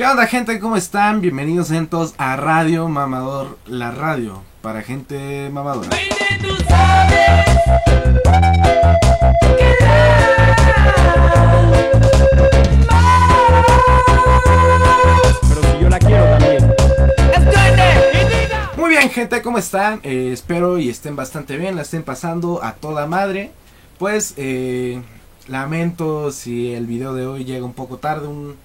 ¿Qué onda gente? ¿Cómo están? Bienvenidos entonces a Radio Mamador, la radio para gente mamadora. Pero si yo la quiero también. Muy bien gente, ¿cómo están? Eh, espero y estén bastante bien, la estén pasando a toda madre. Pues eh, lamento si el video de hoy llega un poco tarde, un,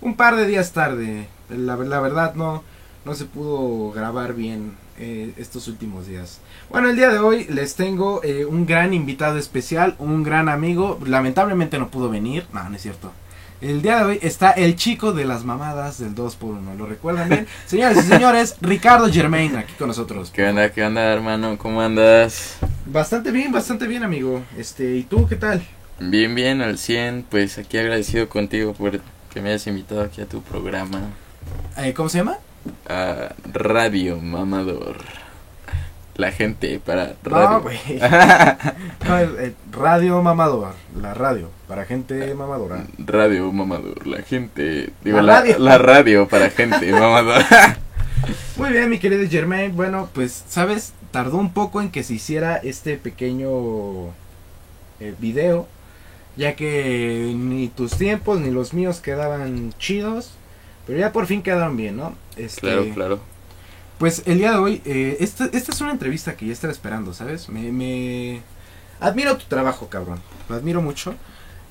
un par de días tarde. La, la verdad no, no se pudo grabar bien eh, estos últimos días. Bueno, el día de hoy les tengo eh, un gran invitado especial, un gran amigo. Lamentablemente no pudo venir, no, no es cierto. El día de hoy está el chico de las mamadas del 2x1, ¿lo recuerdan bien? Señoras y señores, Ricardo Germain aquí con nosotros. ¿Qué onda, qué onda, hermano? ¿Cómo andas? Bastante bien, bastante bien, amigo. Este, ¿y tú qué tal? Bien, bien, al 100. Pues aquí agradecido contigo por que me hayas invitado aquí a tu programa. Eh, ¿Cómo se llama? A Radio Mamador. La gente para radio. No, eh, radio Mamador, la radio para gente mamadora. radio Mamador. La gente. Digo, La la, radio. la radio para gente mamador. Muy bien, mi querido Germain. Bueno, pues, ¿sabes? Tardó un poco en que se hiciera este pequeño eh, video, ya que ni tus tiempos ni los míos quedaban chidos, pero ya por fin quedaron bien, ¿no? Este, claro, claro. Pues el día de hoy, eh, esta, esta es una entrevista que ya estaba esperando, ¿sabes? Me, me... Admiro tu trabajo, cabrón. Lo admiro mucho.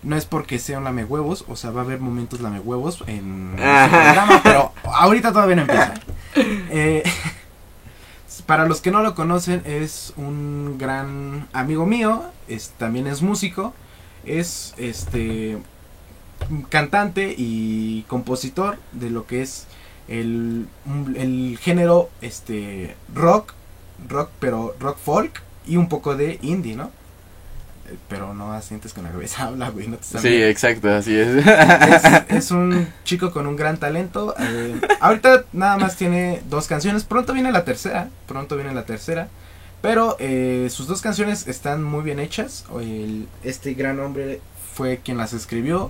No es porque sea un lame huevos, o sea, va a haber momentos lame huevos en este programa, pero ahorita todavía no empieza. Eh, para los que no lo conocen, es un gran amigo mío, es, también es músico, es este cantante y compositor de lo que es el, el género este rock, rock pero rock folk y un poco de indie, ¿no? Eh, Pero no asientes con la cabeza, habla, güey, no te están Sí, exacto, así es. es, es un chico con un gran talento. eh, ahorita nada más tiene dos canciones. Pronto viene la tercera. Pronto viene la tercera. Pero eh, sus dos canciones están muy bien hechas. El- este gran hombre fue quien las escribió,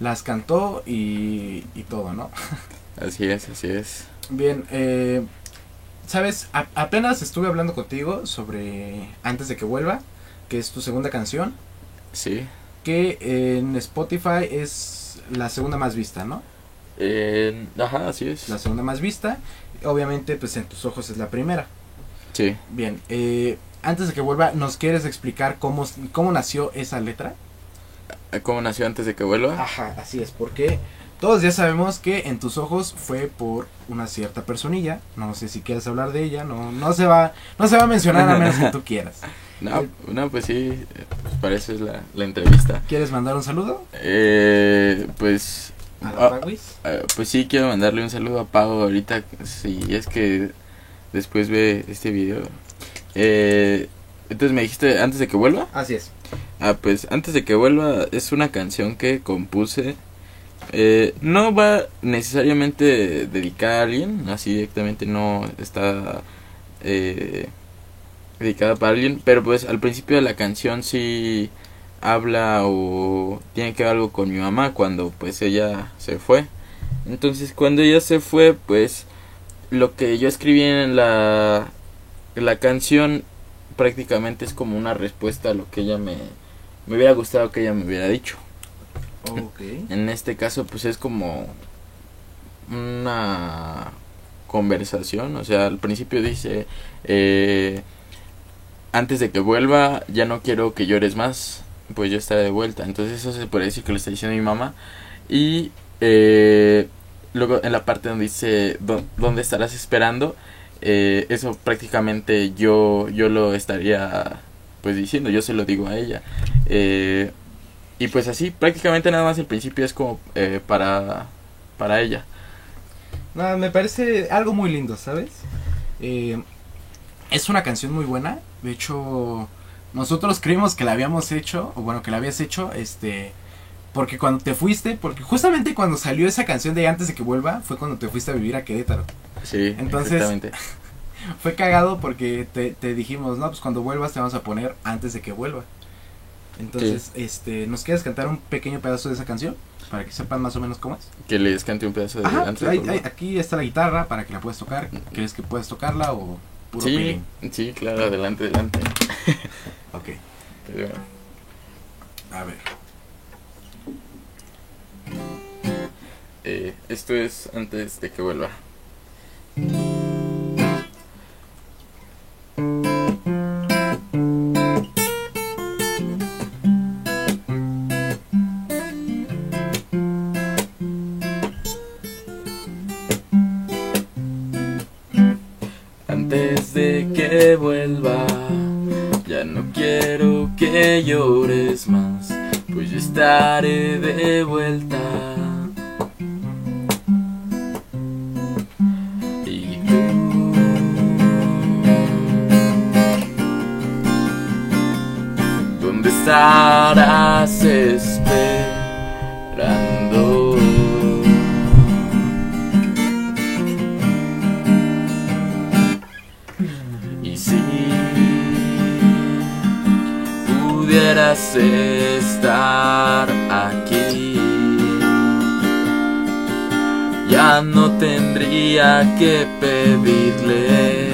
las cantó y, y todo, ¿no? Así es, así es. Bien, eh, sabes, A- apenas estuve hablando contigo sobre Antes de que vuelva, que es tu segunda canción, Sí. que en Spotify es la segunda más vista, ¿no? Eh, ajá, así es. la segunda más vista. Obviamente, pues en tus ojos es la primera. Sí. Bien, eh, antes de que vuelva, ¿nos quieres explicar cómo, cómo nació esa letra? ¿Cómo nació antes de que vuelva? Ajá, así es, porque todos ya sabemos que en tus ojos fue por una cierta personilla. No sé si quieres hablar de ella, no, no se va, no se va a mencionar a menos que tú quieras. No, no, pues sí, eh, pues para eso es la, la entrevista. ¿Quieres mandar un saludo? Eh, pues, A la ah, pues sí, quiero mandarle un saludo a Pau ahorita, si es que después ve este video. Eh, entonces me dijiste antes de que vuelva. Así es. Ah, pues antes de que vuelva es una canción que compuse. Eh, no va necesariamente dedicada a alguien, así directamente no está eh, dedicada para alguien, pero pues al principio de la canción sí habla o tiene que ver algo con mi mamá cuando pues ella se fue. Entonces cuando ella se fue pues lo que yo escribí en la, la canción prácticamente es como una respuesta a lo que ella me, me hubiera gustado que ella me hubiera dicho. Ok. En este caso, pues es como una conversación. O sea, al principio dice, eh, antes de que vuelva, ya no quiero que llores más, pues yo estaré de vuelta. Entonces eso se puede decir que lo está diciendo mi mamá. Y eh, luego en la parte donde dice, "¿Dó- ¿dónde estarás esperando? Eh, eso prácticamente yo, yo lo estaría pues diciendo, yo se lo digo a ella. Eh, y pues así, prácticamente nada más el principio es como eh, para, para ella. No, me parece algo muy lindo, ¿sabes? Eh, es una canción muy buena. De hecho, nosotros creímos que la habíamos hecho, o bueno, que la habías hecho, este, porque cuando te fuiste, porque justamente cuando salió esa canción de antes de que vuelva, fue cuando te fuiste a vivir a Querétaro. Sí, Entonces- exactamente. Fue cagado porque te, te dijimos, no, pues cuando vuelvas te vamos a poner antes de que vuelva. Entonces, este, ¿nos quieres cantar un pequeño pedazo de esa canción? Para que sepan más o menos cómo es. Que les cante un pedazo de Ajá, antes de hay- aquí está la guitarra para que la puedas tocar. ¿Crees que puedes tocarla o puro Sí, sí, claro, adelante, adelante. Ok, Pero, a ver. Eh, esto es antes de que vuelva. Estaré de vuelta. Y tú ¿Dónde estarás esperando? Estar aquí, ya no tendría que pedirle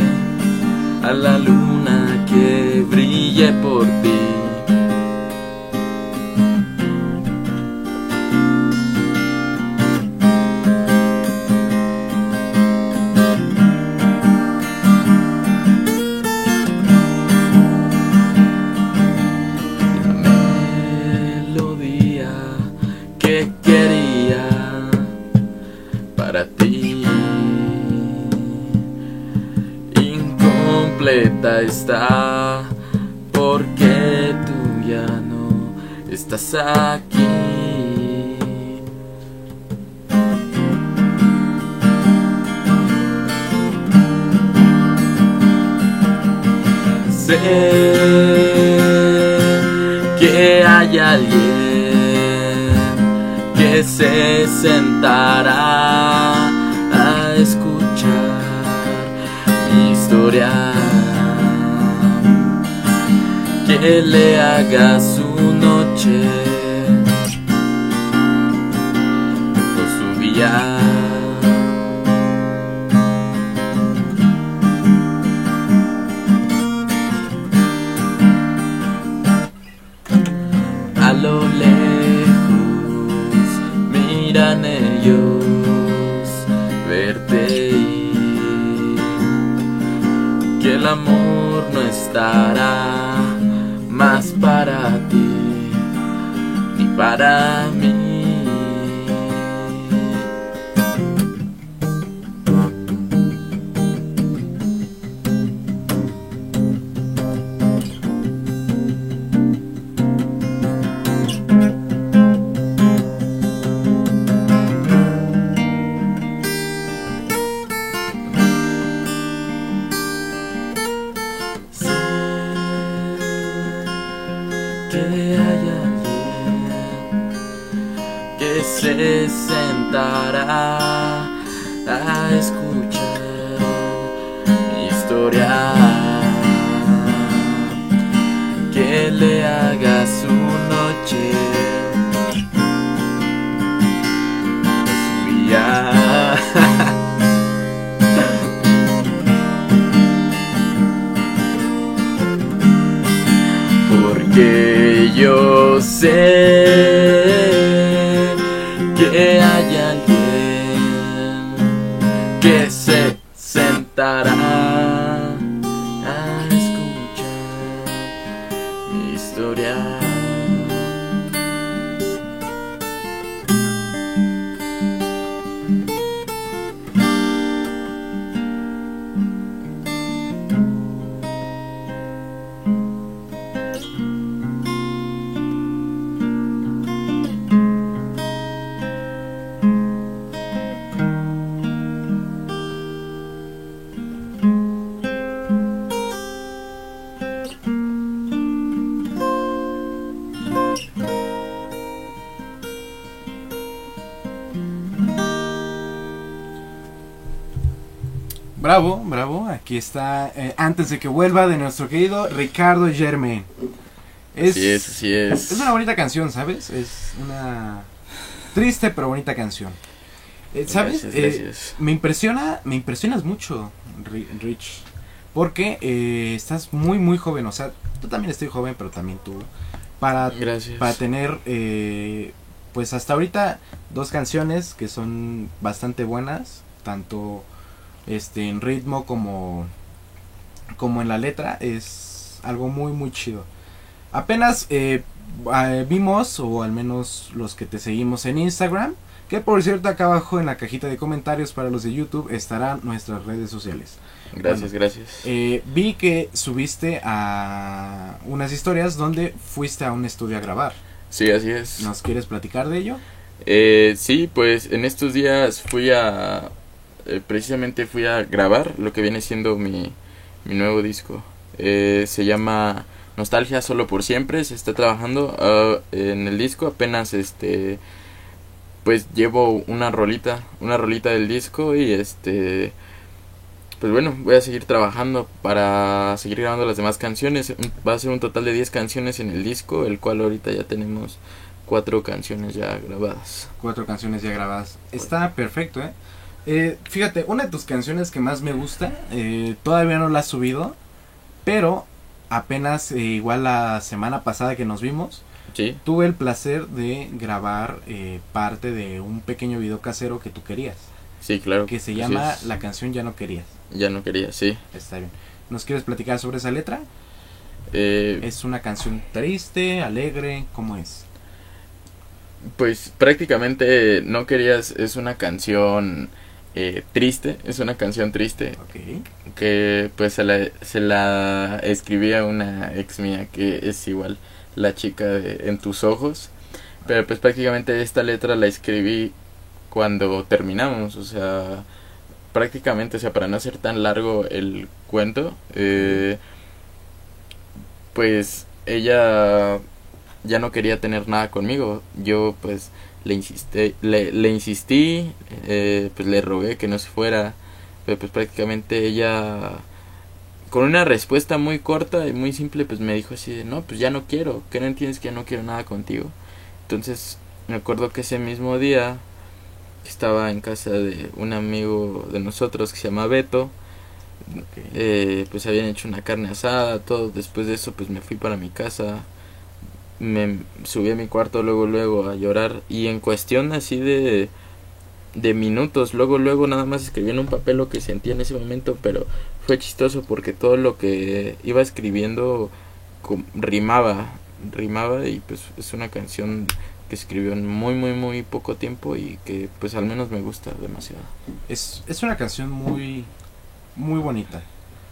a la luna que brille por ti. Está porque tú ya no estás aquí. Sé que hay alguien que se sentará a escuchar mi historia, que le haga su noche Porque yo sé está, eh, antes de que vuelva, de nuestro querido Ricardo Germain. Es, Así es, así es. es una bonita canción, ¿sabes? Es una triste pero bonita canción. Eh, ¿Sabes? Gracias, Eh, gracias. me impresiona, me impresionas mucho, Ri- Rich. Porque estás muy, muy joven. O sea, tú también estoy joven, pero también tú. Para, Gracias. para tener, pues hasta ahorita, dos canciones que son bastante buenas. Tanto este en ritmo como, como en la letra. Es algo muy, muy chido. Apenas eh, vimos, o al menos los que te seguimos en Instagram, que por cierto acá abajo en la cajita de comentarios para los de YouTube estarán nuestras redes sociales. Gracias, gracias. Eh, vi que subiste a unas historias donde fuiste a un estudio a grabar. Sí, así es. ¿Nos quieres platicar de ello? Eh, sí, pues en estos días fui a... eh, precisamente fui a grabar lo que viene siendo mi, mi nuevo disco. Eh, se llama Nostalgia Solo por Siempre. Se está trabajando ah, en el disco. Apenas este... Pues llevo una rolita, una rolita del disco y este... Pues bueno, voy a seguir trabajando para seguir grabando las demás canciones. Va a ser un total de 10 canciones en el disco, el cual ahorita ya tenemos cuatro canciones ya grabadas. Cuatro canciones ya grabadas. Está perfecto, ¿eh? Eh, fíjate, una de tus canciones que más me gusta, eh, todavía no la has subido, pero apenas, eh, igual la semana pasada que nos vimos, Sí, tuve el placer de grabar eh, parte de un pequeño video casero que tú querías, sí, claro. que se llama. La canción Ya no querías. Ya no quería, sí. Está bien. ¿Nos quieres platicar sobre esa letra? Eh, ¿Es una canción triste, alegre? ¿Cómo es? pues prácticamente no querías, es una canción eh, triste, es una canción triste que pues se la, se la escribí a una ex mía que es igual la chica de En tus ojos. Pero pues prácticamente esta letra la escribí cuando terminamos, o sea, prácticamente, o sea, para no hacer tan largo el cuento, eh, pues ella ya no quería tener nada conmigo. Yo pues le insistí, le, le insistí, eh, pues le rogué que no se fuera, pero pues prácticamente ella con una respuesta muy corta y muy simple pues me dijo así de no pues ya no quiero que no entiendes que ya no quiero nada contigo entonces me acuerdo que ese mismo día estaba en casa de un amigo de nosotros que se llama Beto eh, pues habían hecho una carne asada todo después de eso pues me fui para mi casa me subí a mi cuarto luego luego a llorar. Y en cuestión así de de minutos luego luego nada más escribí en un papel lo que sentía en ese momento pero fue chistoso porque todo lo que iba escribiendo rimaba rimaba y pues es una canción que escribió en muy muy muy poco tiempo y que pues al menos me gusta demasiado. Es, es una canción muy, muy bonita.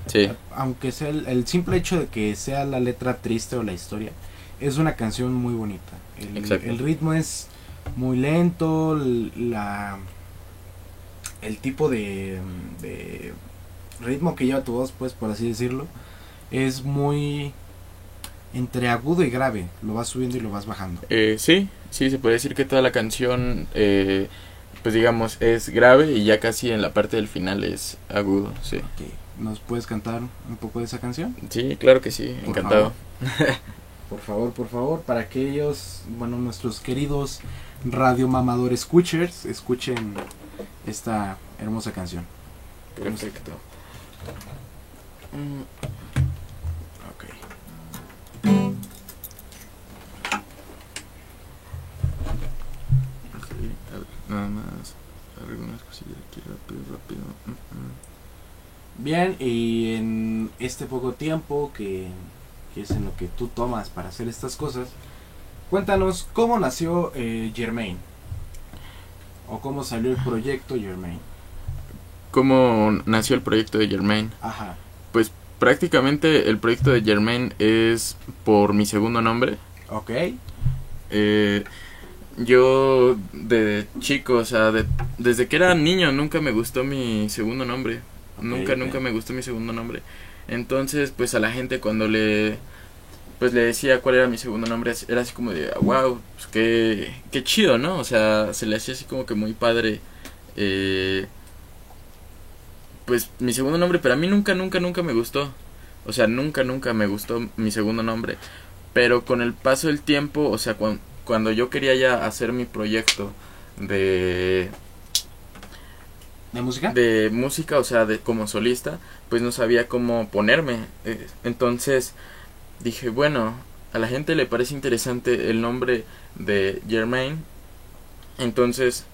sí. Aunque sea el, el simple hecho de que sea la letra triste o la historia, es una canción muy bonita. El, ritmo es muy lento, la, el tipo de, de ritmo que lleva tu voz, pues por así decirlo, es muy entre agudo y grave. Lo vas subiendo y lo vas bajando. Eh, sí, sí, se puede decir que toda la canción, eh, pues digamos, es grave y ya casi en la parte del final es agudo, sí. ¿Nos puedes cantar un poco de esa canción? Sí, claro que sí, Por encantado. Por favor, por favor, para que ellos, bueno, nuestros queridos radio mamador escuchers, escuchen esta hermosa canción. Perfecto. Mm, Ok. ok, a ver, nada más, algunas cosillas aquí rápido, rápido. Mm, mm. Bien, y en este poco tiempo que, que es en lo que tú tomas para hacer estas cosas, cuéntanos cómo nació eh, Germain. O cómo salió el proyecto Germain. ¿Cómo nació el proyecto de Germain? Ajá. Pues prácticamente el proyecto de Germain es por mi segundo nombre. Ok. Eh, yo de chico, o sea, de- desde que era niño nunca me gustó mi segundo nombre. Ok, nunca, ok. nunca me gustó mi segundo nombre. Entonces, pues a la gente cuando le pues le decía cuál era mi segundo nombre, era así como de, wow, pues qué, qué chido, ¿no? O sea, se le hacía así como que muy padre, eh, pues mi segundo nombre, pero a mí nunca, nunca, nunca me gustó. O sea, nunca, nunca me gustó mi segundo nombre. Pero con el paso del tiempo, o sea, cuan- cuando yo quería ya hacer mi proyecto de, ¿De música? de música, o sea, de como solista, pues no sabía cómo ponerme. Eh, Entonces dije, bueno, a la gente le parece interesante el nombre de Germain. Entonces,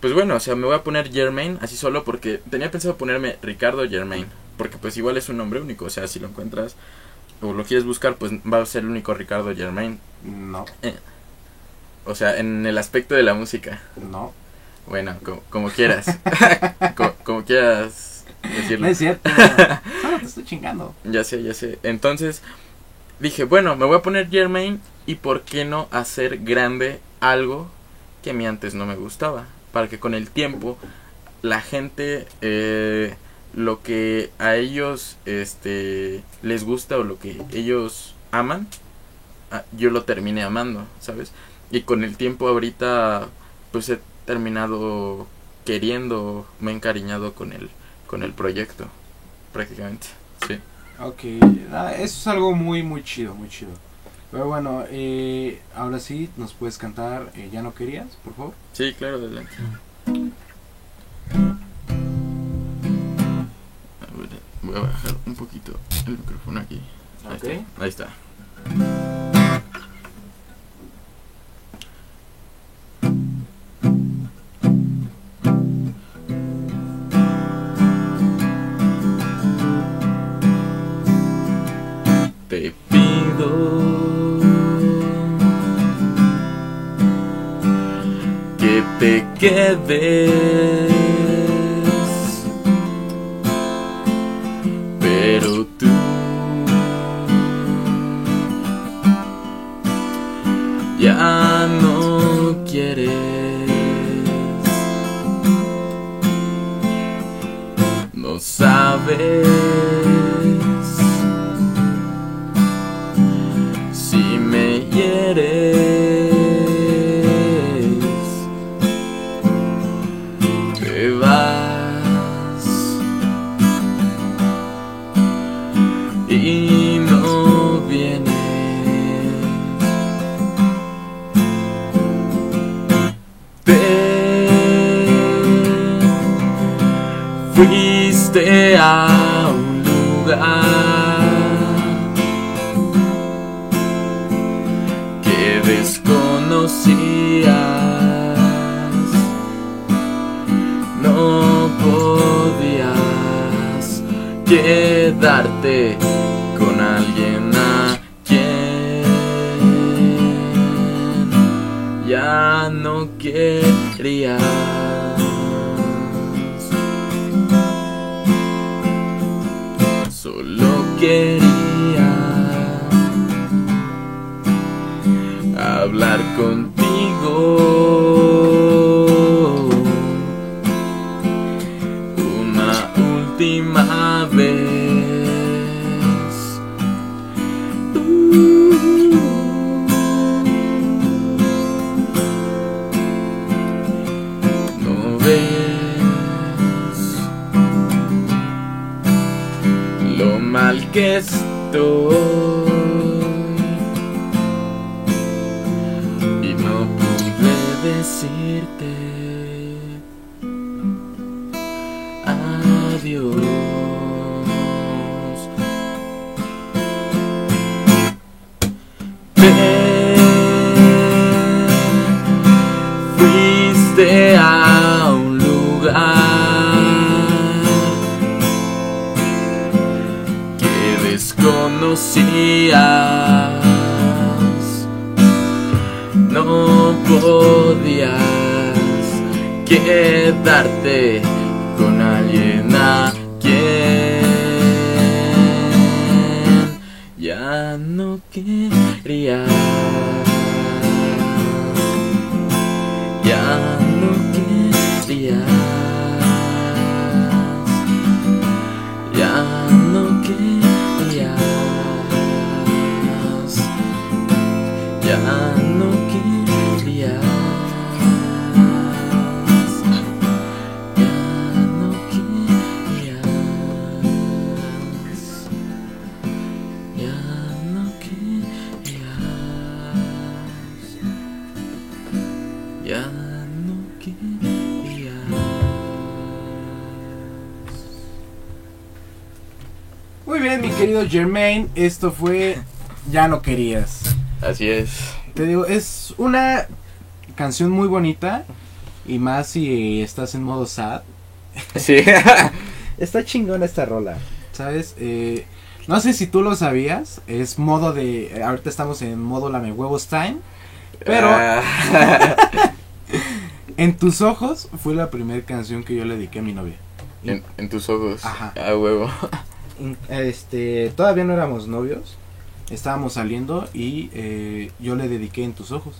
pues bueno, o sea, me voy a poner Germain así solo porque tenía pensado ponerme Ricardo Germain. Porque pues igual es un nombre único, o sea, si lo encuentras o lo quieres buscar, pues va a ser el único Ricardo Germain. No, O sea, en el aspecto de la música. no. Bueno, co- como, quieras. Co- como quieras decirlo. No es cierto. Solo te estoy chingando. Ya sé, ya sé. Entonces dije, bueno, me voy a poner Germain y por qué no hacer grande algo que a mí antes no me gustaba. Para que con el tiempo la gente eh, lo que a ellos este les gusta o lo que ellos aman, ah, yo lo terminé amando, ¿sabes? Y con el tiempo ahorita pues he terminado queriendo, me he encariñado con el con el proyecto prácticamente. Sí. Ok, ah, eso es algo muy, muy chido, muy chido. Pero bueno, eh, ahora sí, nos puedes cantar eh, Ya no querías, por favor. Sí, claro, adelante. A ver, voy a bajar un poquito el micrófono aquí. Ahí Ok. está. Ahí está. ve No podías quedarte con alguien a quien ya no querías. Solo quería hablar contigo No podías quedarte con alguien a quien ya no querías. Ya no querías. Mi querido Germain, esto fue Ya no querías. Así es. Te digo, es una canción muy bonita y más si estás en modo sad. Sí. Está chingona esta rola, ¿sabes? Eh, no sé si tú lo sabías, es modo de... Ahorita estamos en modo lame huevos time, pero Ah, en tus ojos fue la primera canción que yo le dediqué a mi novia. en, en tus ojos. Ajá. A huevo. Este, todavía no éramos novios, estábamos saliendo y eh, yo le dediqué en tus ojos.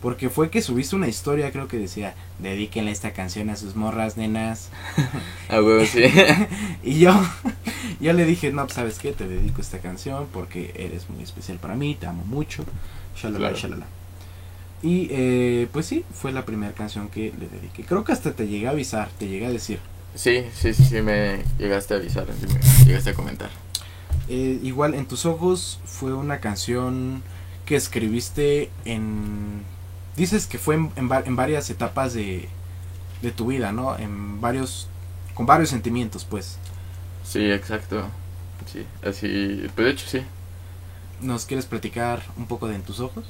Porque fue que subiste una historia, creo que decía, dedíquenle esta canción a sus morras, nenas. A huevo, sí. Y yo, yo le dije, no, pues sabes qué, te dedico esta canción porque eres muy especial para mí, te amo mucho, shalala, Claro. shalala. Y eh, pues sí, fue la primera canción que le dediqué. Creo que hasta te llegué a avisar, te llegué a decir. Sí, sí, sí, sí, me llegaste a avisar, sí me llegaste a comentar. Eh, igual, En tus ojos fue una canción que escribiste en... Dices que fue en, en va- en varias etapas de, de tu vida, ¿no? En varios... Con varios sentimientos, pues. Sí, exacto. Sí, así, pues de hecho sí. ¿Nos quieres platicar un poco de En tus ojos?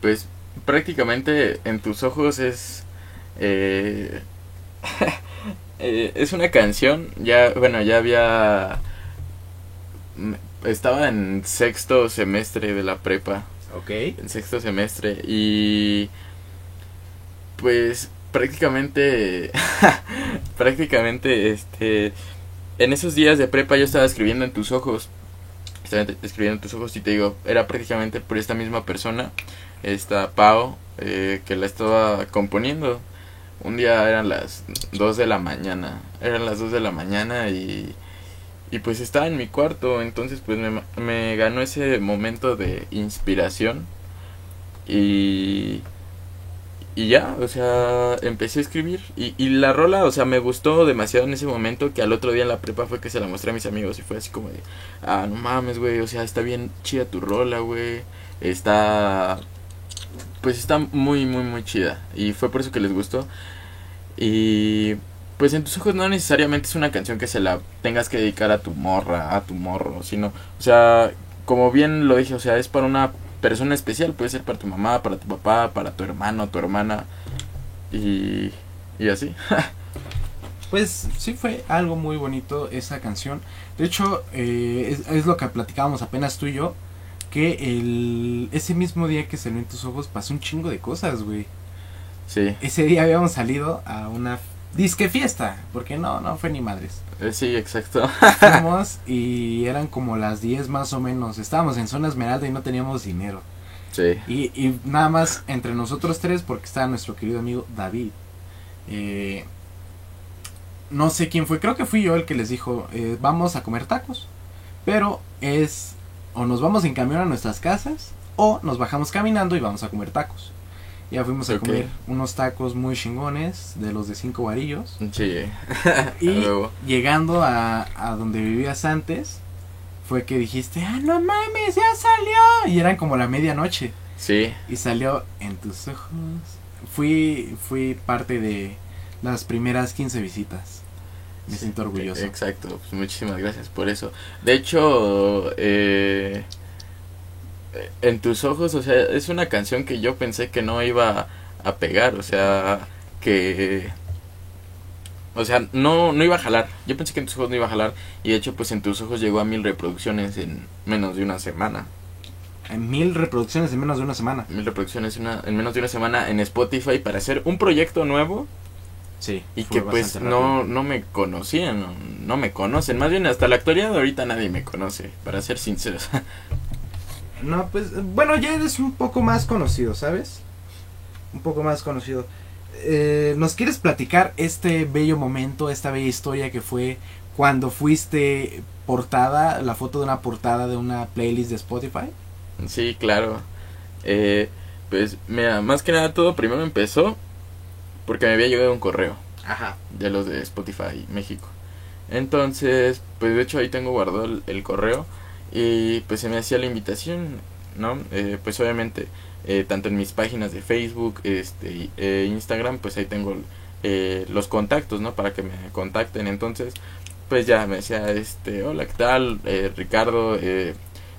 Pues prácticamente en tus ojos es... eh, eh, es una canción, ya, bueno, ya había... mm, Estaba en sexto semestre de la prepa. Ok. en sexto semestre y pues prácticamente prácticamente este en esos días de prepa yo estaba escribiendo en tus ojos estaba escribiendo en tus ojos y te digo era prácticamente por esta misma persona esta Pau eh, que la estaba componiendo un día eran las 2 de la mañana eran las 2 de la mañana y y pues estaba en mi cuarto, entonces pues me, me ganó ese momento de inspiración y, y ya, o sea, empecé a escribir y, y la rola, o sea, me gustó demasiado en ese momento que al otro día en la prepa fue que se la mostré a mis amigos y fue así como de, ah, no mames, güey, o sea, está bien chida tu rola, güey, está, pues está muy, muy, muy chida y fue por eso que les gustó y pues en tus ojos no necesariamente es una canción que se la tengas que dedicar a tu morra, a tu morro, sino, o sea, como bien lo dije, o sea, es para una persona especial, puede ser para tu mamá, para tu papá, para tu hermano, tu hermana y y así. Pues sí fue algo muy bonito esa canción. De hecho, eh, es, es lo que platicábamos apenas tú y yo. Que el, ese mismo día que salió en tus ojos pasó un chingo de cosas, güey. sí. Ese día habíamos salido a una disque fiesta. Porque no, no fue ni madres. Eh, Sí, exacto. Fuimos y eran como las 10 más o menos. Estábamos en zona esmeralda y no teníamos dinero. Sí. Y, y nada más entre nosotros tres, porque estaba nuestro querido amigo David. Eh, no sé quién fue, creo que fui yo el que les dijo, eh, vamos a comer tacos. Pero es, o nos vamos en camión a nuestras casas, o nos bajamos caminando y vamos a comer tacos. Ya fuimos a comer unos tacos muy chingones, de los de cinco varillos. Sí. Y llegando a, a donde vivías antes, fue que dijiste, ah, no mames, ya salió. Y eran como la medianoche. Sí. Y salió en tus ojos. Fui, fui parte de las primeras 15 visitas. Me Sí, siento orgulloso. Exacto, pues muchísimas gracias por eso. De hecho, eh, en tus ojos, o sea, es una canción que yo pensé que no iba a pegar, o sea, que... O sea, no, no iba a jalar. Yo pensé que en tus ojos no iba a jalar. Y de hecho, pues en tus ojos llegó a mil reproducciones en menos de una semana. En mil reproducciones en menos de una semana. Mil reproducciones una- en menos de una semana en Spotify para hacer un proyecto nuevo Sí. y fue que pues no, rápido. no me conocían, no, no me conocen. Más bien hasta la actualidad ahorita nadie me conoce, para ser sinceros. No, pues, bueno, ya eres un poco más conocido, ¿sabes? Un poco más conocido. Eh, ¿Nos quieres platicar este bello momento, esta bella historia que fue cuando fuiste portada, la foto de una portada de una playlist de Spotify? sí, claro. Eh, pues mira, más que nada todo primero empezó porque me había llegado un correo Ajá. de los de Spotify México. Entonces, pues de hecho ahí tengo guardado el, el correo y pues se me hacía la invitación, ¿no? Eh, pues obviamente, eh, tanto en mis páginas de Facebook, este, eh, Instagram, pues ahí tengo eh, los contactos, ¿no? Para que me contacten. Entonces, pues ya me decía, este, hola, ¿qué tal? Eh, Ricardo, eh,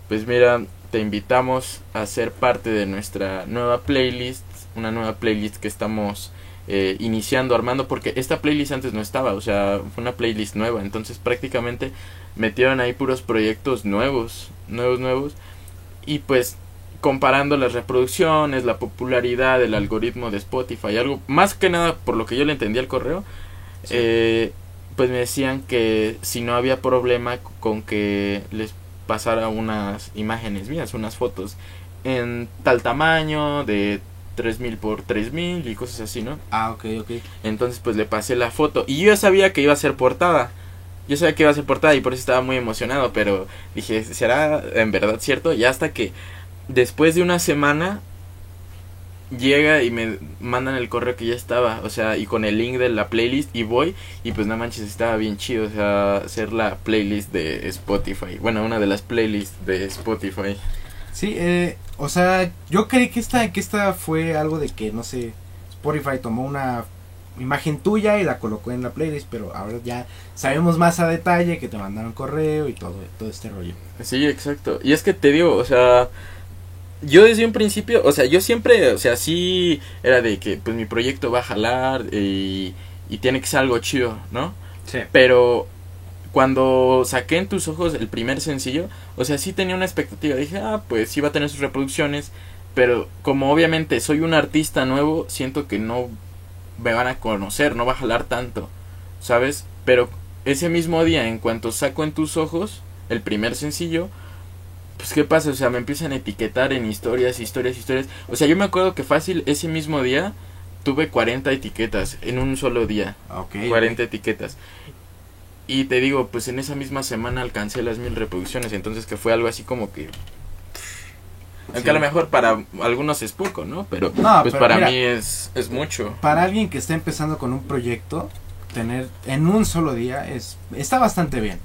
pues mira, te invitamos a ser parte de nuestra nueva playlist, una nueva playlist que estamos eh, iniciando, armando, porque esta playlist antes no estaba, o sea, fue una playlist nueva, entonces prácticamente metieron ahí puros proyectos nuevos, nuevos, nuevos, y pues comparando las reproducciones, la popularidad, el algoritmo de Spotify, algo más que nada por lo que yo le entendí al correo, Sí. eh, pues me decían que si no había problema con que les pasara unas imágenes mías, unas fotos en tal tamaño, de 3000 por 3000 y cosas así, ¿no? Ah, ok, ok. Entonces pues le pasé la foto y yo ya sabía que iba a ser portada. Yo sabía que iba a ser portada y por eso estaba muy emocionado, pero dije, ¿será en verdad cierto? Y hasta que después de una semana llega y me mandan el correo que ya estaba, o sea, y con el link de la playlist y voy y pues no manches, estaba bien chido, o sea, hacer la playlist de Spotify. Bueno, una de las playlists de Spotify. Sí, eh, o sea, yo creí que esta, que esta fue algo de que, no sé, Spotify tomó una imagen tuya y la colocó en la playlist, pero ahora ya sabemos más a detalle que te mandaron correo y todo, todo este rollo. Sí, exacto. Y es que te digo, o sea, yo desde un principio, o sea, yo siempre, o sea, sí era de que pues mi proyecto va a jalar y, y tiene que ser algo chido, ¿no? Sí. Pero cuando saqué en tus ojos el primer sencillo, o sea, sí tenía una expectativa. Dije, ah, pues sí va a tener sus reproducciones. Pero como obviamente soy un artista nuevo, siento que no me van a conocer, no va a jalar tanto, ¿sabes? Pero ese mismo día, en cuanto saco en tus ojos el primer sencillo, pues qué pasa, o sea, me empiezan a etiquetar en historias, historias, historias. O sea, yo me acuerdo que fácil ese mismo día tuve 40 etiquetas en un solo día. Ok. 40 etiquetas. Y te digo, pues en esa misma semana alcancé las mil reproducciones, entonces que fue algo así como que... Aunque Sí. a lo mejor para algunos es poco, ¿no? Pero No, pues pero para mira. mí es, es mucho. Para alguien que está empezando con un proyecto, tener en un solo día es está bastante bien.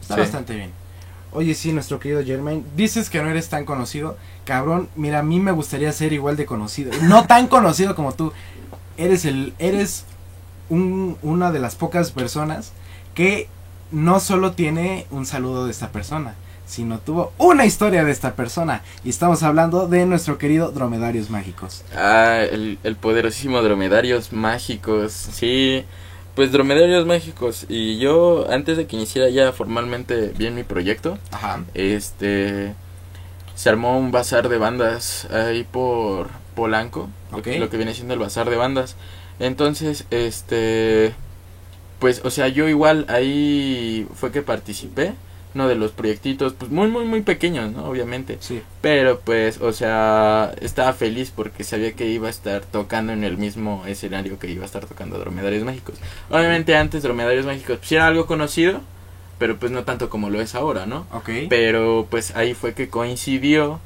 Está Sí. bastante bien. Oye, sí, nuestro querido Germain, dices que no eres tan conocido. Cabrón, mira, a mí me gustaría ser igual de conocido. No tan conocido como tú. Eres el eres un, una de las pocas personas que no solo tiene un saludo de esta persona, sino tuvo una historia de esta persona. Y estamos hablando de nuestro querido Dromedarios Mágicos. Ah, el, el poderosísimo Dromedarios Mágicos, sí. Pues Dromedarios Mágicos. Y yo, antes de que iniciara ya formalmente bien mi proyecto, Ajá. este se armó un bazar de bandas ahí por Polanco, lo que- lo que viene siendo el bazar de bandas. Entonces, este pues o sea, yo igual ahí fue que participé, no de los proyectitos pues muy muy muy pequeños, ¿no? Obviamente. Sí. Pero pues, o sea, estaba feliz porque sabía que iba a estar tocando en el mismo escenario que iba a estar tocando Dromedarios Mágicos. Obviamente antes Dromedarios Mágicos pues, era algo conocido, pero pues no tanto como lo es ahora, ¿no? Ok. Pero pues ahí fue que coincidió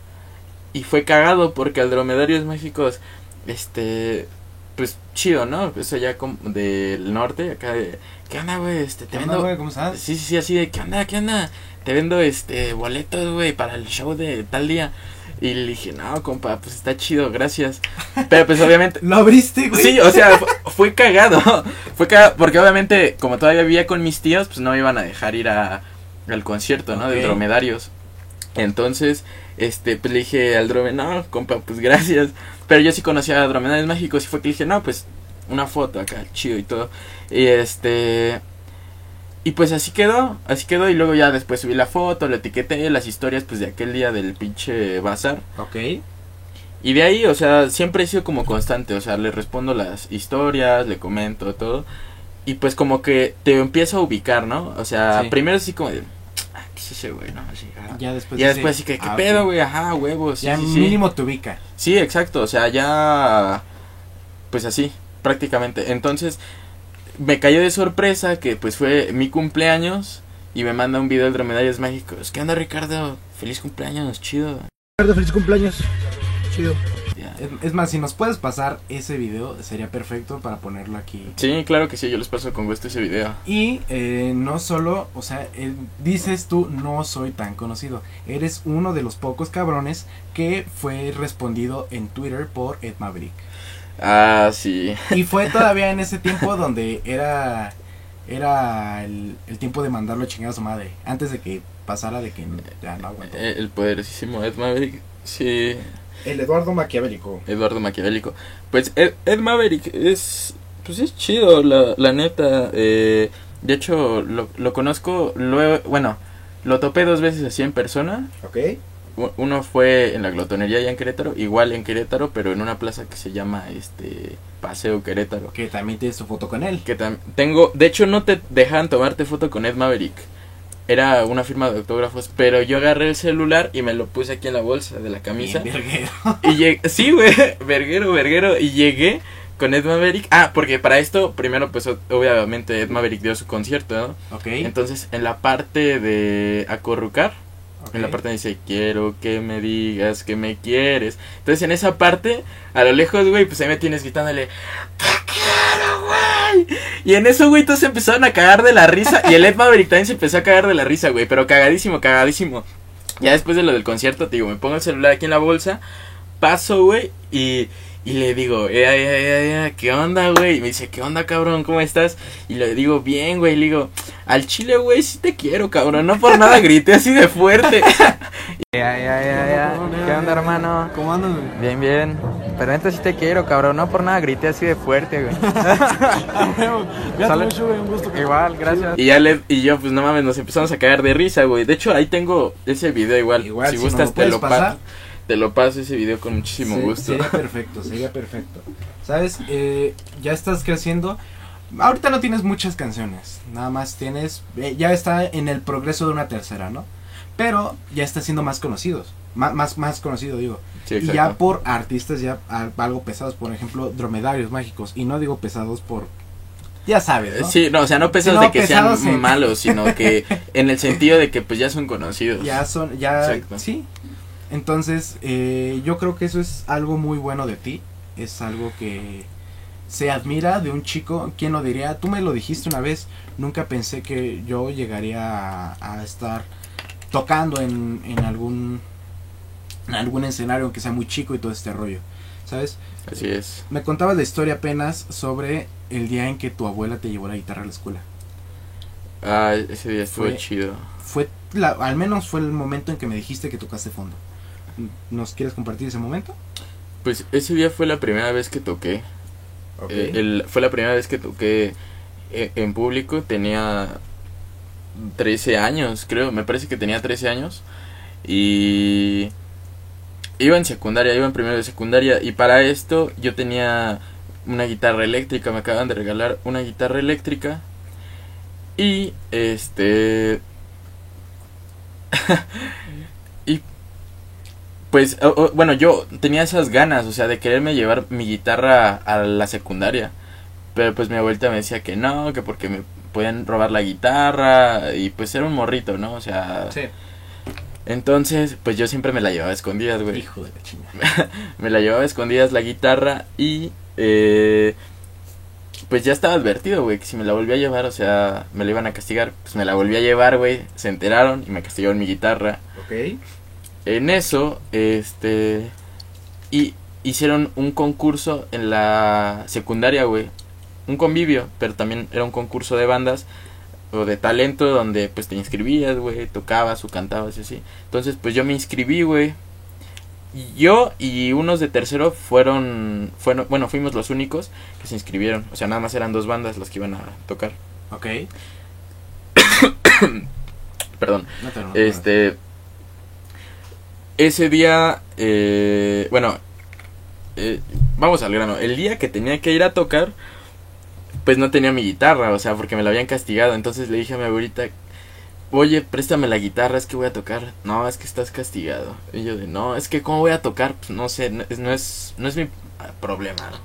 y fue cagado porque al Dromedarios Mágicos, este, pues chido, ¿no? Eso ya como del norte, acá de, ¿qué onda, güey? Este, te ¿Qué onda, vendo, güey? ¿Cómo estás? Sí, sí, sí, así de, ¿qué onda, qué onda? Te vendo, este, boletos, güey, para el show de tal día. Y le dije, no, compa, pues está chido, gracias. Pero pues obviamente... ¿Lo abriste, güey? Sí, o sea, fu- fue cagado. Fue cagado, porque obviamente, como todavía vivía con mis tíos, pues no me iban a dejar ir a, al concierto, ¿no? De dromedarios. Entonces, este, pues le dije al drome, no, compa, pues gracias. Pero yo sí conocía a dromedarios mágicos y fue que le dije, no, pues una foto acá, chido y todo. Y este... Y pues así quedó, así quedó y luego ya después subí la foto, le etiqueté las historias pues de aquel día del pinche bazar. Ok. Y de ahí, o sea, siempre he sido como constante, o sea, le respondo las historias, le comento todo. Y pues como que te empiezo a ubicar, ¿no? O sea, Sí. primero así como de, ah, ¿qué es ese güey? No, así. Ya después. ya dice, después así que, ¿qué ah, pedo, güey? Ajá, huevos, sí, ya sí, sí. mínimo te ubica. Sí, exacto, o sea, ya, pues así, prácticamente. Entonces, me cayó de sorpresa que pues fue mi cumpleaños y me manda un video de Dromedarios Mágicos. ¿Qué onda, Ricardo? Feliz cumpleaños, chido. Ricardo, feliz cumpleaños. Chido. Es, más, si nos puedes pasar ese video, sería perfecto para ponerlo aquí. Sí, claro que sí, yo les paso con gusto ese video. Y eh, no solo, o sea, eh, dices tú, no soy tan conocido. Eres uno de los pocos cabrones que fue respondido en Twitter por Ed Maverick. Ah, sí. Y fue todavía en ese tiempo donde era era el, el tiempo de mandarlo a chingar a su madre. Antes de que pasara de que ya no aguantó. El poderosísimo Ed Maverick. Sí, El Eduardo Maquiavélico. Eduardo Maquiavélico. Pues Ed, Ed Maverick es. Pues es chido, la, la neta. Eh, de hecho, lo, lo conozco. Luego, bueno, lo topé dos veces así en persona. ¿Ok? Uno fue en la glotonería allá en Querétaro, igual en Querétaro, pero en una plaza que se llama este Paseo Querétaro. Que también tienes tu foto con él. Que tengo, de hecho no te dejaban tomarte foto con Ed Maverick. Era una firma de autógrafos, pero yo agarré el celular y me lo puse aquí en la bolsa de la camisa. Bien, verguero. Y llegué, sí, güey, verguero, verguero. Y llegué con Ed Maverick. Ah, porque para esto, primero, pues obviamente Ed Maverick dio su concierto, ¿no? Ok. Entonces, en la parte de acorrucar, en la parte dice, quiero que me digas que me quieres. Entonces, en esa parte, a lo lejos, güey, pues ahí me tienes gritándole, te quiero, güey. Y en eso, güey, todos se empezaron a cagar de la risa. Y el Ed Maverick también se empezó a cagar de la risa, güey, pero cagadísimo, cagadísimo. Ya después de lo del concierto, te digo, me pongo el celular aquí en la bolsa, paso, güey, y, y le digo, eh, eh, eh, eh, ¿qué onda, güey? Y me dice, ¿qué onda, cabrón? ¿Cómo estás? Y le digo, bien, güey, le digo, al chile, güey, sí te quiero, cabrón, no por nada grité así de fuerte. Ya, ya, ya, ya. ¿Qué onda, hermano? ¿Cómo andas, güey? Bien, bien. Pero neta sí te quiero, cabrón. No por nada grité así de fuerte, güey. Sale- mucho, güey, un gusto. Igual, gracias. Y ya le, y yo, pues no mames, nos empezamos a cagar de risa, güey. De hecho, ahí tengo ese video igual. Igual, si si gustas, lo te puedes lo pasar. paso. Te lo paso ese video con muchísimo Se- gusto. Sería perfecto, sería perfecto. ¿Sabes? Eh, ya estás creciendo. Ahorita no tienes muchas canciones. Nada más tienes. eh, ya está en el progreso de una tercera, ¿no? Pero ya está siendo más conocidos. Más, más, más conocido, digo. Sí, y ya por artistas ya algo pesados, por ejemplo, dromedarios mágicos. Y no digo pesados por. Ya sabes, ¿no? Sí, no, o sea, no pesados no, de que pesados sean en- malos, sino que en el sentido de que pues ya son conocidos. Ya son, ya, Exacto. sí. Entonces, eh, yo creo que eso es algo muy bueno de ti. Es algo que se admira de un chico. ¿Quién lo diría? Tú me lo dijiste una vez. Nunca pensé que yo llegaría a, a estar tocando en, en algún en algún escenario que sea muy chico y todo este rollo. ¿Sabes? Así es. Me contabas la historia apenas sobre el día en que tu abuela te llevó la guitarra a la escuela. Ah, ese día estuvo Fue- chido. Fue la, al menos fue el momento en que me dijiste que tocaste fondo. ¿Nos quieres compartir ese momento? Pues ese día fue la primera vez que toqué. Eh, el- fue la primera vez que toqué eh, en público. Tenía 13 años, creo. Me parece que tenía 13 años. Y iba en secundaria, iba en primero de secundaria. Y para esto yo tenía una guitarra eléctrica. Me acaban de regalar una guitarra eléctrica. Y este. pues, bueno, yo tenía esas ganas, o sea, de quererme llevar mi guitarra a la secundaria. Pero pues mi abuelita me decía que no, que porque me podían robar la guitarra y pues era un morrito, ¿no? O sea, Sí. entonces pues yo siempre me la llevaba a escondidas, güey. Hijo de la chingada. Me la llevaba a escondidas la guitarra y eh, pues ya estaba advertido, güey, que si me la volvía a llevar, o sea, me la iban a castigar. Pues me la volví a llevar, güey, se enteraron y me castigaron mi guitarra. Ok. En eso, este. Y hicieron un concurso en la secundaria, güey. Un convivio, pero también era un concurso de bandas o de talento donde pues te inscribías, güey, tocabas o cantabas y así. Entonces, pues yo me inscribí, güey. Yo y unos de tercero fueron, fueron, bueno, fuimos los únicos que se inscribieron. O sea, nada más eran dos bandas las que iban a tocar. Ok. Perdón. No te Este. Ese día. eh, bueno. eh, vamos al grano. El día que tenía que ir a tocar. Pues no tenía mi guitarra. O sea, porque me la habían castigado. Entonces le dije a mi abuelita. Oye, préstame la guitarra, es que voy a tocar. No, es que estás castigado. Y yo de, no, es que cómo voy a tocar, pues no sé, no es, no es, no es mi problema, ¿no?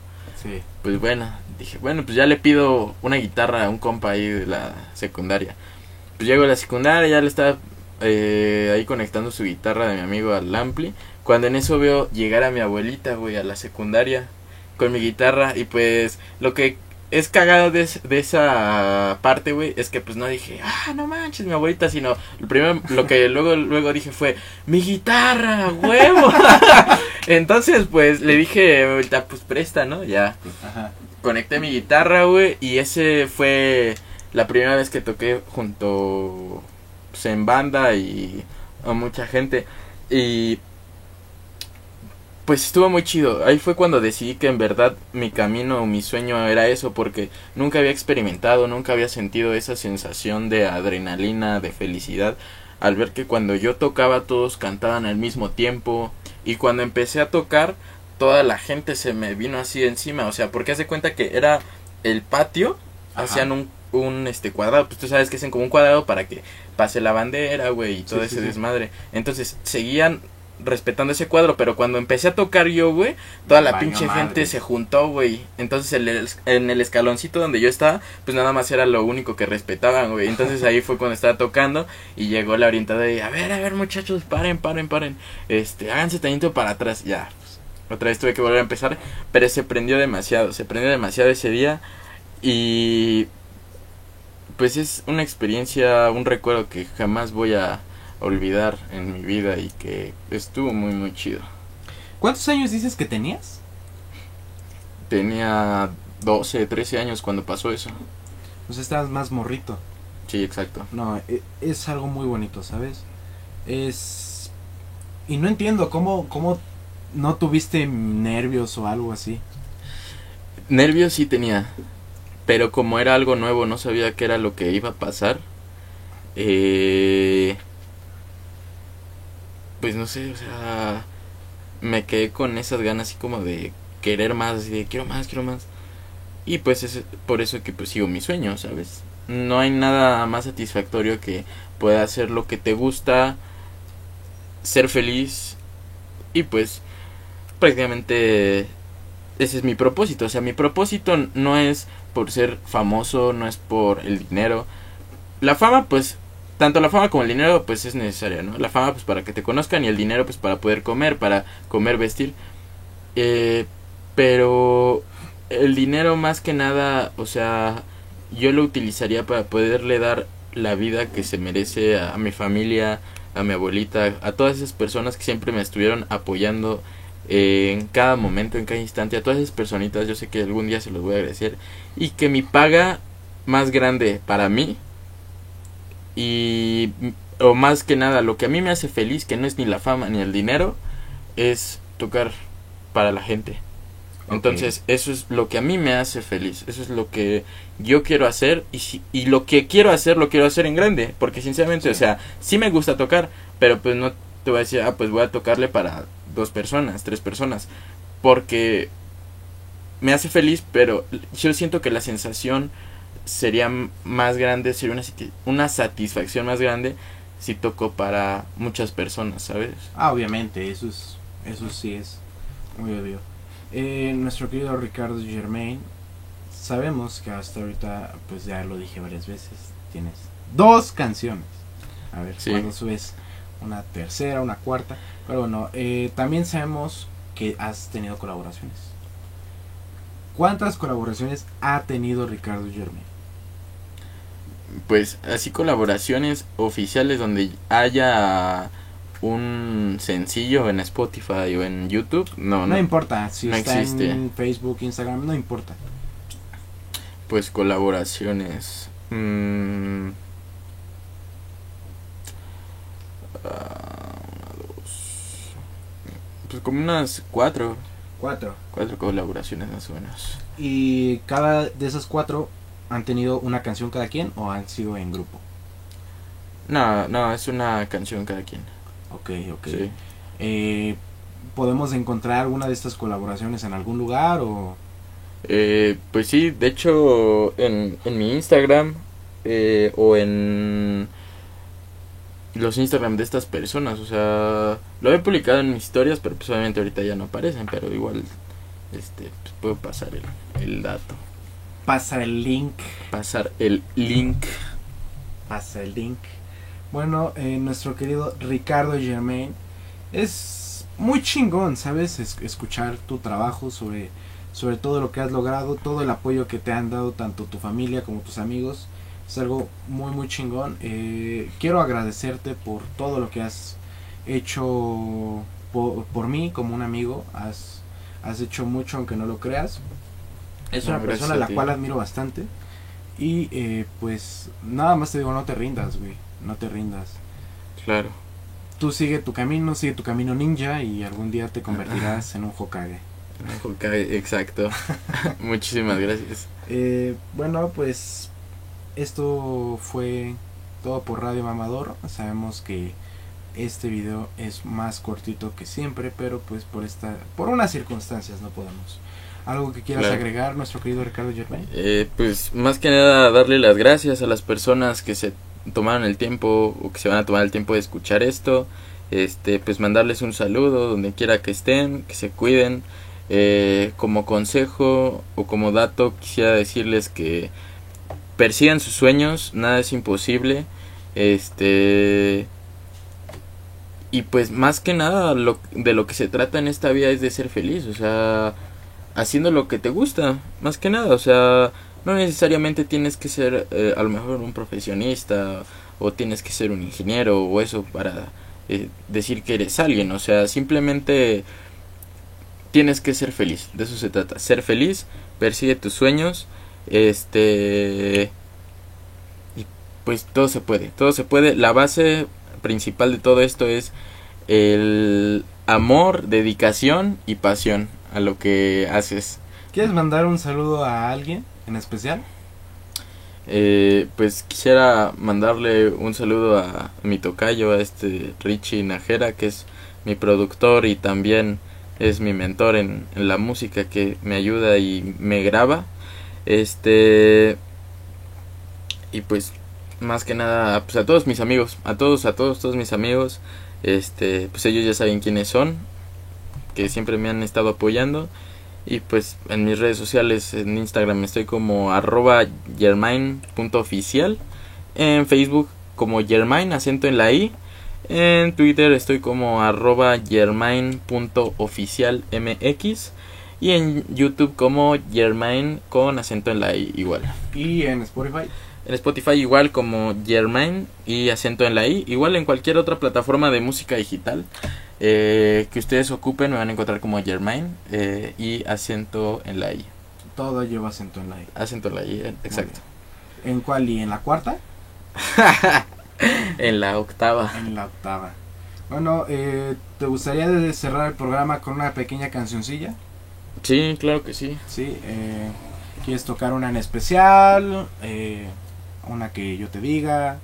Sí. Pues bueno, dije, bueno, pues ya le pido una guitarra a un compa ahí de la secundaria. Pues llego a la secundaria, ya le estaba eh, ahí conectando su guitarra de mi amigo al ampli. Cuando en eso veo llegar a mi abuelita, güey, a la secundaria con mi guitarra. Y pues lo que es cagado de, de esa parte, güey, es que pues no dije, ah, no manches, mi abuelita, sino lo primero, lo que luego, luego dije fue, mi guitarra, huevo. Entonces, pues le dije, abuelita, pues presta, ¿no? Ya Ajá. conecté mi guitarra, güey, y ese fue la primera vez que toqué junto pues, en banda y a mucha gente y pues estuvo muy chido. Ahí fue cuando decidí que en verdad mi camino, mi sueño era eso, porque nunca había experimentado, nunca había sentido esa sensación de adrenalina, de felicidad, al ver que cuando yo tocaba todos cantaban al mismo tiempo, y cuando empecé a tocar, toda la gente se me vino así encima, o sea, porque hace cuenta que era el patio, Ajá. hacían un, un este cuadrado, pues tú sabes que hacen como un cuadrado para que pase la bandera, güey, y todo Sí, ese sí, desmadre. Entonces, seguían respetando ese cuadro, pero cuando empecé a tocar yo, güey, toda la pinche madre. gente se juntó, güey. Entonces, el- el- en el escaloncito donde yo estaba, pues nada más era lo único que respetaban, güey. Entonces, ahí fue cuando estaba tocando y llegó la orientada y, a ver, a ver, muchachos, paren, paren, paren. Este, háganse tantito para atrás, ya. pues, otra vez tuve que volver a empezar, pero se prendió demasiado, se prendió demasiado ese día y pues es una experiencia, un recuerdo que jamás voy a olvidar en mi vida y que estuvo muy muy chido. ¿Cuántos años dices que tenías? Tenía 12, 13 años cuando pasó eso. Pues estabas más morrito. Sí, exacto. No, e- es algo muy bonito, ¿sabes? Es... Y no entiendo cómo, cómo no tuviste nervios o algo así. Nervios sí tenía, pero como era algo nuevo, no sabía qué era lo que iba a pasar. Eh, pues no sé, o sea, me quedé con esas ganas así como de querer más, de quiero más, quiero más. Y pues es por eso que pues sigo mi sueño, ¿sabes? No hay nada más satisfactorio que pueda hacer lo que te gusta, ser feliz y pues prácticamente ese es mi propósito. O sea, mi propósito no es por ser famoso, no es por el dinero. La fama, pues, tanto la fama como el dinero, pues es necesaria, ¿no? La fama, pues, para que te conozcan y el dinero, pues, para poder comer, para comer, vestir. Eh, pero el dinero, más que nada, o sea, yo lo utilizaría para poderle dar la vida que se merece a, a mi familia, a mi abuelita, a todas esas personas que siempre me estuvieron apoyando eh, en cada momento, en cada instante, a todas esas personitas, yo sé que algún día se los voy a agradecer. Y que mi paga más grande para mí, y o más que nada, lo que a mí me hace feliz, que no es ni la fama ni el dinero, es tocar para la gente. Entonces, eso es lo que a mí me hace feliz, eso es lo que yo quiero hacer y, si- y lo que quiero hacer lo quiero hacer en grande, porque sinceramente, Sí. o sea, sí me gusta tocar, pero pues no te voy a decir, ah, pues voy a tocarle para dos personas, tres personas, porque me hace feliz, pero yo siento que la sensación sería más grande, sería una, una satisfacción más grande si toco para muchas personas, ¿sabes? Ah, obviamente, eso es, eso sí es muy obvio. Eh, nuestro querido Ricardo Germain, sabemos que hasta ahorita, pues ya lo dije varias veces, tienes dos canciones. A ver, Sí. cuando subes una tercera, una cuarta. Pero bueno, eh, también sabemos que has tenido colaboraciones. ¿Cuántas colaboraciones ha tenido Ricardo Germain? Pues así colaboraciones oficiales donde haya un sencillo en Spotify o en YouTube, no, No, no. importa, si no está existe. en Facebook, Instagram, no importa. Pues colaboraciones. mm, ah, una, dos. Pues como unas cuatro. Cuatro. Cuatro colaboraciones más o menos. ¿Y cada de esas cuatro han tenido una canción cada quien o han sido en grupo? No, no, es una canción cada quien. Ok, ok. Sí. Eh, ¿Podemos encontrar alguna de estas colaboraciones en algún lugar o...? Eh, pues sí, de hecho en, en mi Instagram eh, o en los Instagram de estas personas, o sea, lo he publicado en mis historias, pero pues obviamente ahorita ya no aparecen, pero igual este pues, puedo pasar el, el dato, Pasa el link, pasar el link. pasa el link. Bueno, eh, nuestro querido Ricardo Germain es muy chingón, ¿sabes? Es- escuchar tu trabajo sobre, sobre todo lo que has logrado, todo el apoyo que te han dado tanto tu familia como tus amigos. Es algo muy, muy chingón. Eh, quiero agradecerte por todo lo que has hecho por, por mí como un amigo. Has, has hecho mucho aunque no lo creas. Es una gracias persona a la cual admiro bastante. Y eh, pues nada más te digo, no te rindas, güey. No te rindas. Claro. Tú sigue tu camino, sigue tu camino ninja y algún día te convertirás en un Hokage. Hokage, exacto. Muchísimas gracias. Eh, bueno, pues esto fue todo por Radio Mamador. Sabemos que este video es más cortito que siempre, pero pues por esta, por unas circunstancias no podemos. ¿Algo que quieras Claro. agregar, nuestro querido Ricardo Germain? Eh, pues más que nada darle las gracias a las personas que se tomaron el tiempo o que se van a tomar el tiempo de escuchar esto. Este, pues mandarles un saludo donde quiera que estén, que se cuiden. Eh, como consejo o como dato quisiera decirles que persigan sus sueños, nada es imposible. Este y pues más que nada lo, de lo que se trata en esta vida es de ser feliz, o sea, haciendo lo que te gusta, más que nada, o sea, no necesariamente tienes que ser eh, a lo mejor un profesionista o tienes que ser un ingeniero o eso para eh, decir que eres alguien, o sea, simplemente tienes que ser feliz, de eso se trata, ser feliz, persigue tus sueños, este y pues todo se puede, todo se puede, la base principal de todo esto es el amor, dedicación y pasión a lo que haces. ¿Quieres mandar un saludo a alguien en especial? Eh, pues quisiera mandarle un saludo a mi tocayo, a este Richie Najera, que es mi productor y también es mi mentor en, en la música que me ayuda y me graba. Este y pues más que nada pues a todos mis amigos, a todos, a todos, todos mis amigos, este, pues ellos ya saben quiénes son, que siempre me han estado apoyando. Y pues en mis redes sociales, en Instagram estoy como arroba germain.oficial. En Facebook como germain, acento en la i. En Twitter estoy como arroba germain.oficialmx. Y en YouTube como germain con acento en la i igual. Y en Spotify. En Spotify igual como Germain y acento en la I. Igual en cualquier otra plataforma de música digital eh, que ustedes ocupen me van a encontrar como Germain eh, y acento en la I. Todo lleva acento en la I. Acento en la I, eh, exacto. ¿En cuál y en la cuarta? en la octava. En la octava. Bueno, eh, ¿te gustaría cerrar el programa con una pequeña cancioncilla? Sí, claro que sí. Sí, eh, ¿quieres tocar una en especial? Eh, una que yo te diga.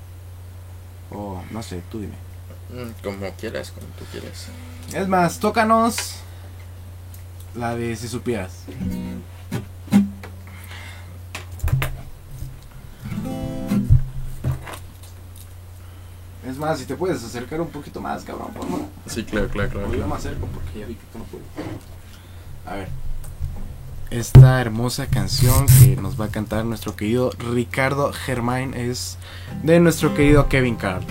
O no sé, tú dime. Mm, Como quieras, como tú quieras. Es más, tócanos la de si supieras. Es más, si te puedes acercar un poquito más, cabrón, por favor. Sí, claro, claro, claro. Yo me acerco porque ya vi que tú no puedes. A ver. Esta hermosa canción que nos va a cantar nuestro querido Ricardo Germain es de nuestro querido Kevin Carl.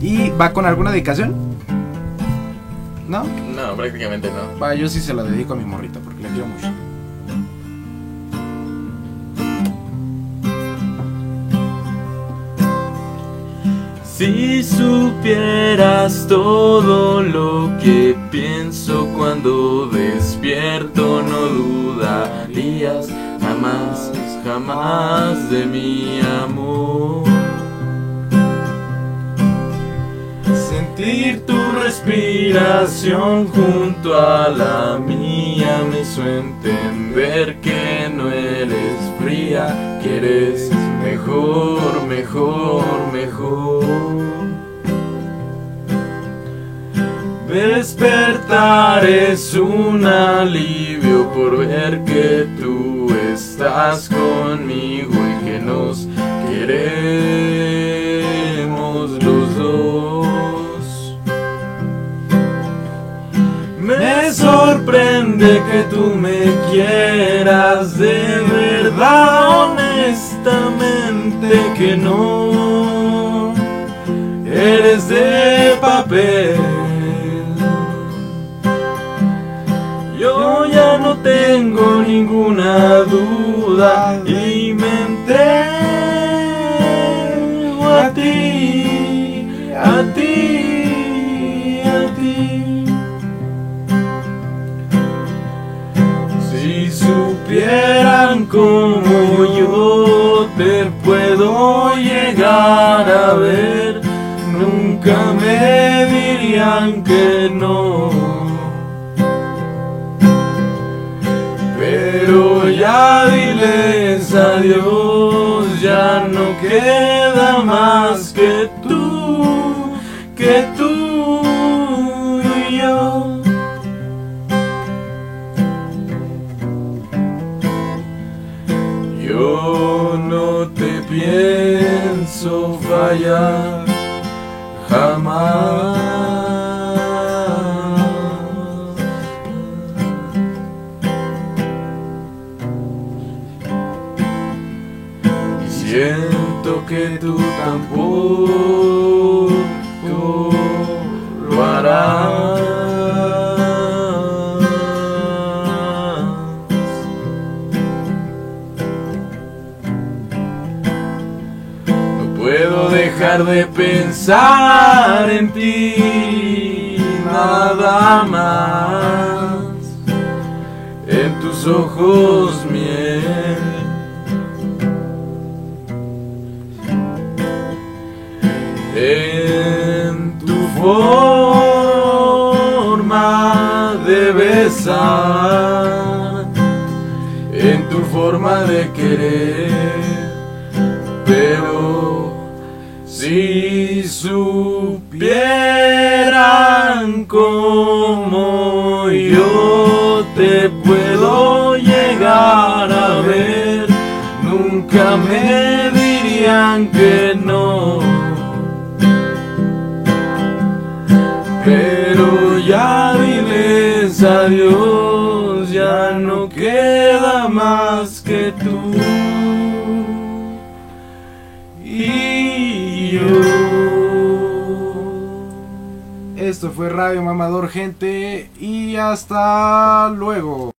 ¿Y va con alguna dedicación? ¿No? No, prácticamente no. Va, yo sí se la dedico a mi morrita porque la quiero mucho. Si supieras todo lo que pienso cuando despierto, no dudarías jamás, jamás de mi amor. Sentir tu respiración junto a la mía me hizo entender que no eres fría, que eres mejor, mejor, mejor. Despertar es un alivio por ver que tú estás conmigo y que nos queremos los dos. Me sorprende que tú me quieras de verdad, que no eres de papel. Yo ya no tengo ninguna duda y me entrego a ti, a ti, a ti. Si supieran como te llegar a ver, nunca me dirían que no. Pero ya diles adiós, ya no queda más que jamás. Siento que tú tampoco lo harás. De pensar en ti nada más. En tus ojos miel. En tu forma de besar. En tu forma de querer pero si supieran como yo te puedo llegar a ver, nunca me dirían que no. Pero ya diles adiós, ya no queda más que tú Esto fue Radio Mamador, gente. Y hasta luego.